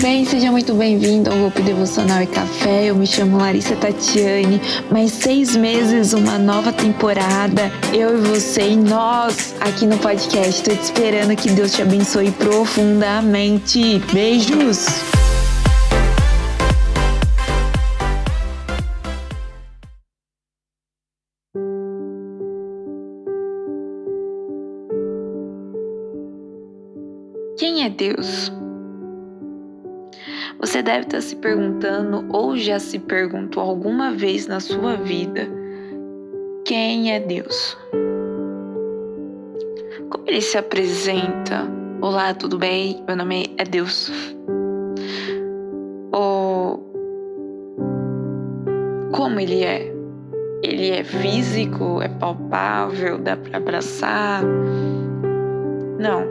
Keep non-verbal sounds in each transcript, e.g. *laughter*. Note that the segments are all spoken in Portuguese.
bem? Seja muito bem-vindo ao Hope Devocional e Café. Eu me chamo Larissa Tatiane. Mais seis meses, uma nova temporada. Eu e você e nós aqui no podcast. Tô te esperando que Deus te abençoe profundamente. Beijos! Quem é Deus? Você deve estar se perguntando ou já se perguntou alguma vez na sua vida quem é Deus? Como ele se apresenta? Olá, tudo bem? Meu nome é Deus. Ou como ele é? Ele é físico, é palpável, dá para abraçar? Não.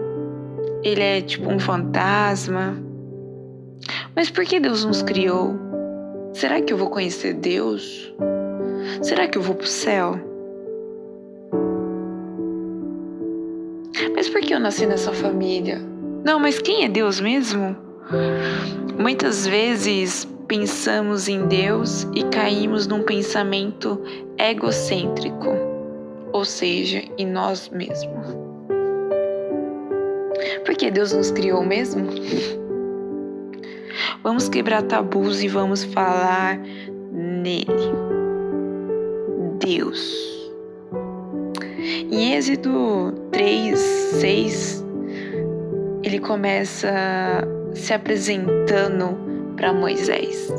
Ele é tipo um fantasma mas por que Deus nos criou? Será que eu vou conhecer Deus? Será que eu vou para o céu? Mas por que eu nasci nessa família? Não, mas quem é Deus mesmo? Muitas vezes pensamos em Deus e caímos num pensamento egocêntrico, ou seja, em nós mesmos. Por que Deus nos criou mesmo? Vamos quebrar tabus e vamos falar nele. Deus. Em Êxodo 3, 6, ele começa se apresentando para Moisés.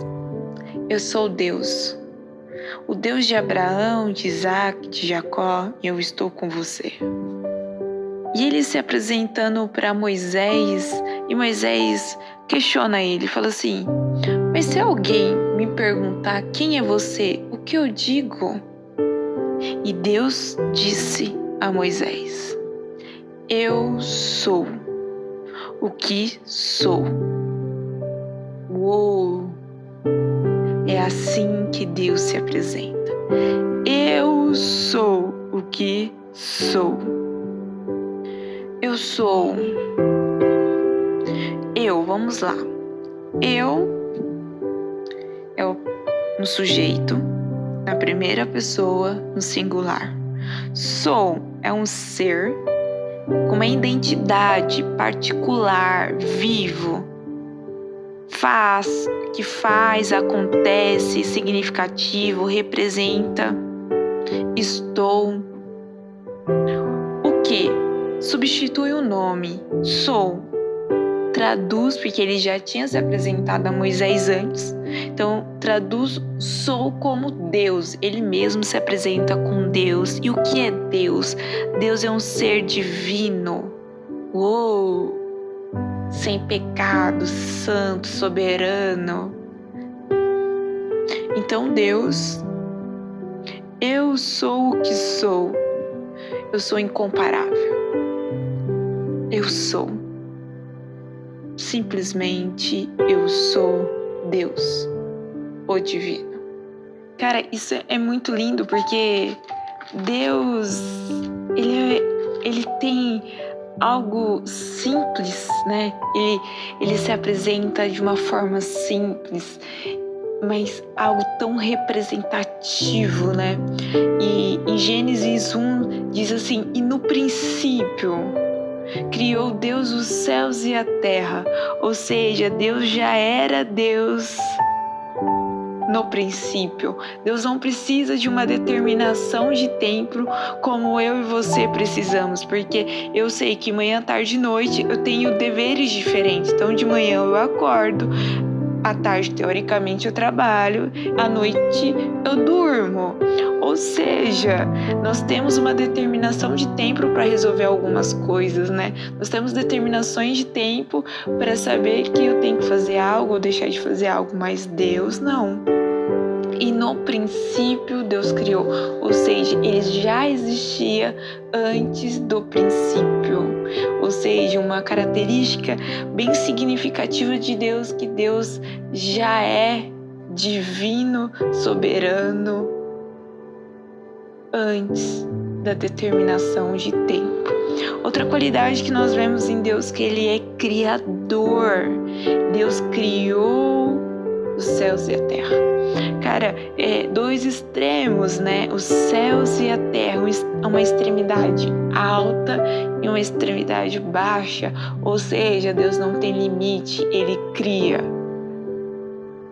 Eu sou Deus, o Deus de Abraão, de Isaac, de Jacó, e eu estou com você. E ele se apresentando para Moisés, e Moisés questiona ele, fala assim: Mas se alguém me perguntar quem é você, o que eu digo? E Deus disse a Moisés: Eu sou o que sou. Uou! É assim que Deus se apresenta. Eu sou o que sou. Eu sou. Eu, vamos lá. Eu é o, no sujeito, na primeira pessoa, no singular. Sou é um ser com uma identidade particular, vivo, faz, que faz, acontece, significativo, representa. Estou. O que? substitui o nome sou, traduz, porque ele já tinha se apresentado a Moisés antes, então traduz sou como Deus, ele mesmo se apresenta com Deus. E o que é Deus? Deus é um ser divino, uou, sem pecado, santo, soberano. Então Deus, eu sou o que sou, eu sou incomparável. Eu sou. Simplesmente eu sou Deus, o Divino. Cara, isso é muito lindo porque Deus, ele, é, ele tem algo simples, né? Ele, ele se apresenta de uma forma simples, mas algo tão representativo, né? E em Gênesis 1 diz assim: e no princípio criou Deus os céus e a terra, ou seja, Deus já era Deus no princípio. Deus não precisa de uma determinação de tempo como eu e você precisamos, porque eu sei que manhã, tarde e noite eu tenho deveres diferentes. Então, de manhã eu acordo, à tarde, teoricamente, eu trabalho, à noite eu durmo. Ou seja, nós temos uma determinação de tempo para resolver algumas coisas, né? Nós temos determinações de tempo para saber que eu tenho que fazer algo ou deixar de fazer algo, mas Deus não. E no princípio Deus criou, ou seja, ele já existia antes do princípio. Ou seja, uma característica bem significativa de Deus que Deus já é divino, soberano antes da determinação de tempo. Outra qualidade que nós vemos em Deus que ele é criador. Deus criou os céus e a terra. Cara, é dois extremos, né? Os céus e a terra, uma extremidade alta e uma extremidade baixa. Ou seja, Deus não tem limite, ele cria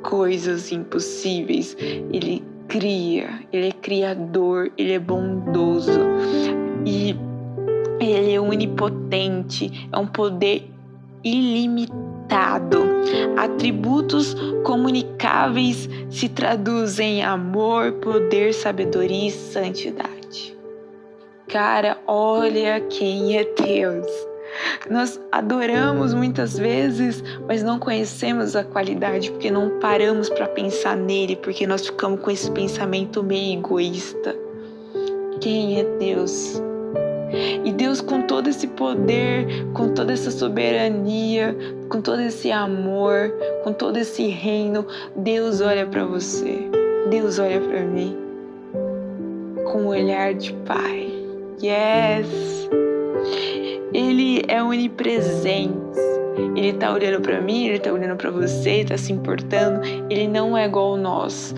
coisas impossíveis. Ele cria, ele é criador, ele é bondoso. E ele é onipotente, é um poder ilimitado. Atributos comunicáveis se traduzem em amor, poder, sabedoria e santidade. Cara, olha quem é Deus. Nós adoramos muitas vezes, mas não conhecemos a qualidade porque não paramos para pensar nele, porque nós ficamos com esse pensamento meio egoísta. Quem é Deus? E Deus, com todo esse poder, com toda essa soberania, com todo esse amor, com todo esse reino, Deus olha para você. Deus olha para mim com um olhar de Pai. Yes! Ele é onipresente. Ele tá olhando para mim, ele tá olhando para você, tá se importando. Ele não é igual nós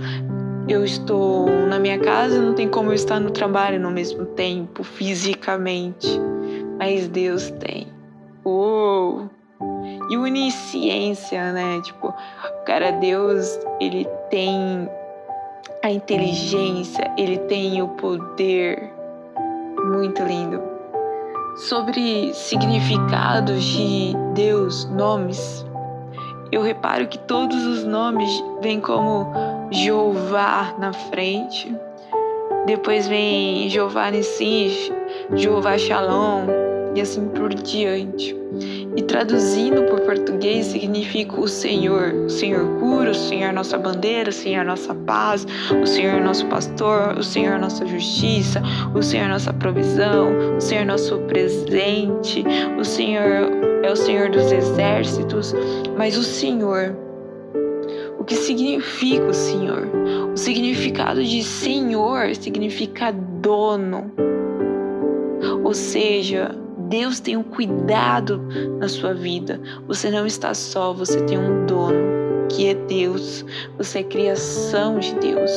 eu estou na minha casa, não tem como eu estar no trabalho no mesmo tempo, fisicamente. Mas Deus tem. Uou! E onisciência, né? Tipo, cara, Deus, ele tem a inteligência, ele tem o poder. Muito lindo. Sobre significados de Deus, nomes, eu reparo que todos os nomes vêm como Jeová na frente. Depois vem Jeová Nissi, Jeová Shalom e assim por diante. E traduzindo por português significa o Senhor. O Senhor cura, o Senhor é nossa bandeira, o Senhor é nossa paz, o Senhor é nosso pastor, o Senhor nossa justiça, o Senhor nossa provisão, o Senhor nosso presente, o Senhor é o Senhor dos exércitos, mas o Senhor que significa o Senhor. O significado de Senhor significa dono. Ou seja, Deus tem um cuidado na sua vida. Você não está só, você tem um dono, que é Deus. Você é criação de Deus.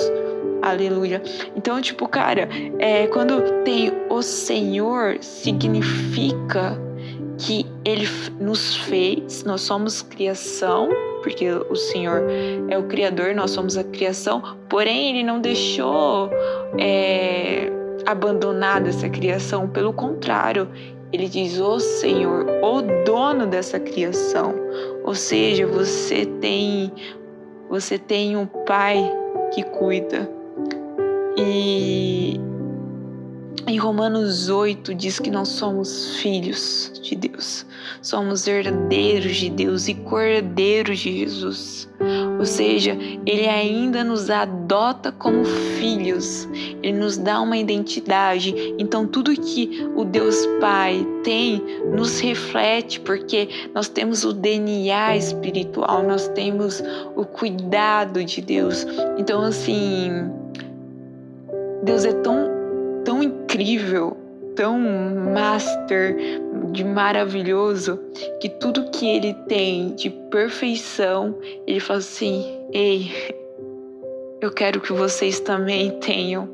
Aleluia. Então, tipo, cara, é, quando tem o Senhor, significa que Ele nos fez, nós somos criação porque o Senhor é o Criador, nós somos a criação, porém Ele não deixou é, abandonada essa criação, pelo contrário, Ele diz: O Senhor, o dono dessa criação. Ou seja, você tem, você tem um Pai que cuida. E em Romanos 8 diz que nós somos filhos de Deus, somos herdeiros de Deus e cordeiros de Jesus. Ou seja, Ele ainda nos adota como filhos, Ele nos dá uma identidade. Então, tudo que o Deus Pai tem nos reflete, porque nós temos o DNA espiritual, nós temos o cuidado de Deus. Então, assim, Deus é tão incrível, tão master, de maravilhoso, que tudo que ele tem de perfeição, ele fala assim: ei, eu quero que vocês também tenham.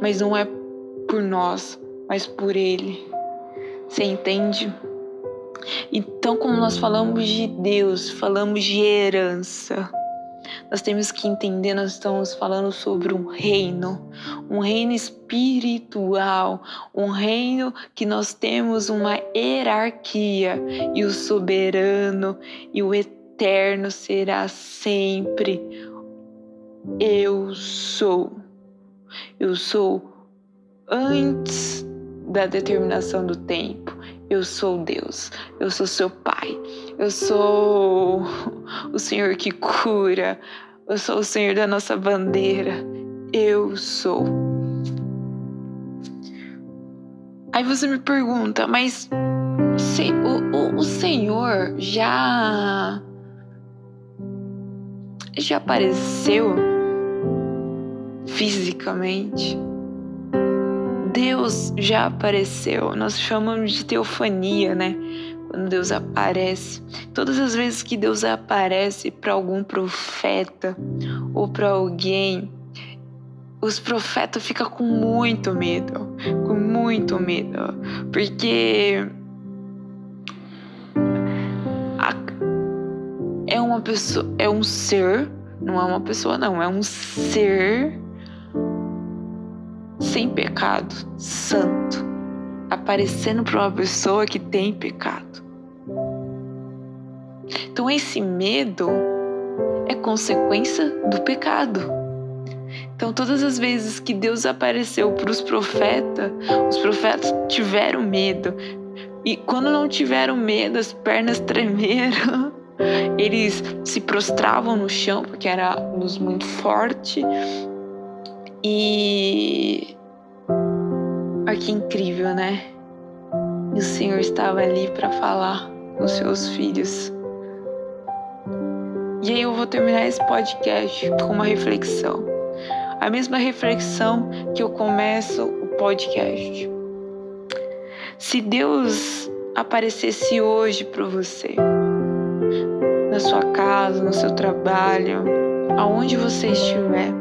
Mas não é por nós, mas por ele. Você entende? Então, como nós falamos de Deus, falamos de herança, nós temos que entender, nós estamos falando sobre um reino, um reino espiritual, um reino que nós temos uma hierarquia e o soberano e o eterno será sempre eu sou. Eu sou antes da determinação do tempo. Eu sou Deus, eu sou seu Pai, eu sou *laughs* o Senhor que cura, eu sou o Senhor da nossa bandeira. Eu sou. Aí você me pergunta, mas se, o, o, o Senhor já. já apareceu fisicamente. Deus já apareceu, nós chamamos de teofania, né? Quando Deus aparece. Todas as vezes que Deus aparece para algum profeta ou para alguém, os profetas ficam com muito medo, com muito medo, porque é uma pessoa, é um ser, não é uma pessoa, não, é um ser sem pecado, santo, aparecendo para uma pessoa que tem pecado. Então, esse medo é consequência do pecado. Então, todas as vezes que Deus apareceu para os profetas, os profetas tiveram medo. E quando não tiveram medo, as pernas tremeram. *laughs* Eles se prostravam no chão porque era luz muito forte. E olha que incrível, né? E o Senhor estava ali para falar com seus filhos. E aí eu vou terminar esse podcast com uma reflexão. A mesma reflexão que eu começo o podcast. Se Deus aparecesse hoje para você, na sua casa, no seu trabalho, aonde você estiver,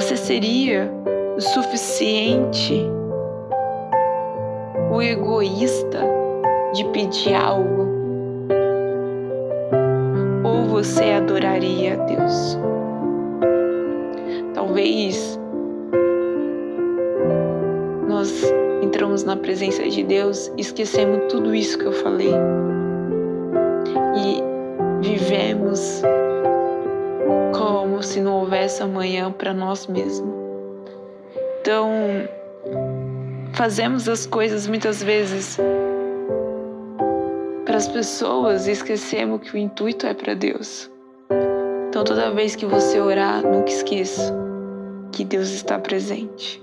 você seria o suficiente, o egoísta de pedir algo? Ou você adoraria a Deus? Talvez nós entramos na presença de Deus esquecemos tudo isso que eu falei e vivemos se não houvesse amanhã para nós mesmos. Então, fazemos as coisas muitas vezes para as pessoas e esquecemos que o intuito é para Deus. Então, toda vez que você orar, nunca esqueça que Deus está presente.